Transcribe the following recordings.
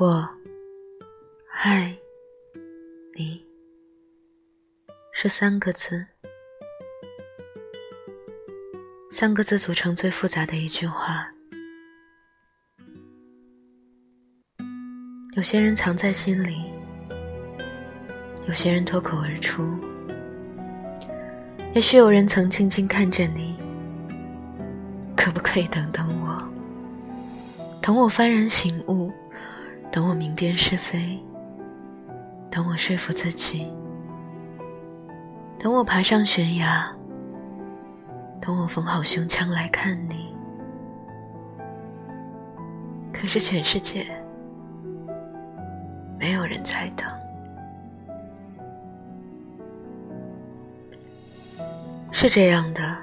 我爱你是三个字，三个字组成最复杂的一句话。有些人藏在心里，有些人脱口而出。也许有人曾静静看着你，可不可以等等我？等我幡然醒悟。等我明辨是非，等我说服自己，等我爬上悬崖，等我缝好胸腔来看你。可是全世界没有人在等，是这样的，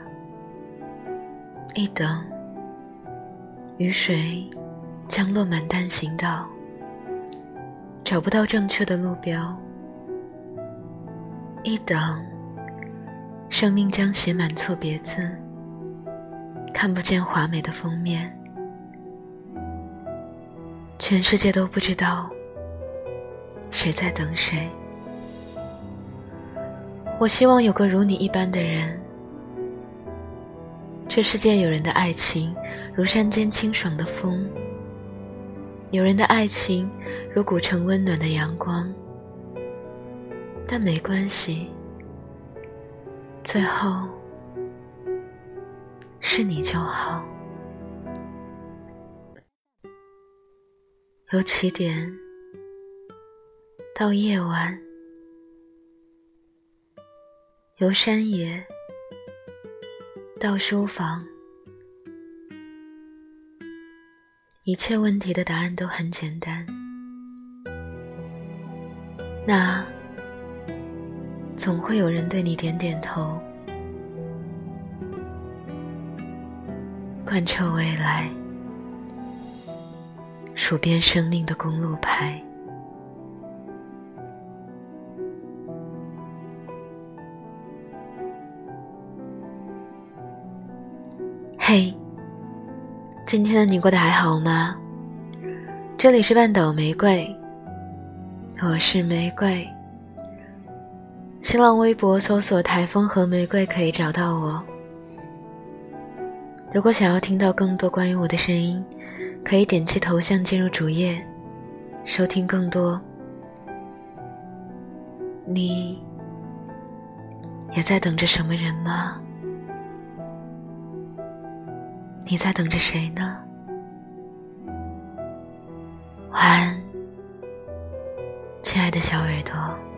一等，雨水将落满单行道。找不到正确的路标，一等，生命将写满错别字，看不见华美的封面，全世界都不知道谁在等谁。我希望有个如你一般的人，这世界有人的爱情如山间清爽的风。有人的爱情如古城温暖的阳光，但没关系，最后是你就好。由起点到夜晚，由山野到书房。一切问题的答案都很简单，那总会有人对你点点头，贯彻未来，数遍生命的公路牌。嘿。今天的你过得还好吗？这里是半岛玫瑰，我是玫瑰。新浪微博搜索“台风和玫瑰”可以找到我。如果想要听到更多关于我的声音，可以点击头像进入主页，收听更多。你也在等着什么人吗？你在等着谁呢？晚安，亲爱的小耳朵。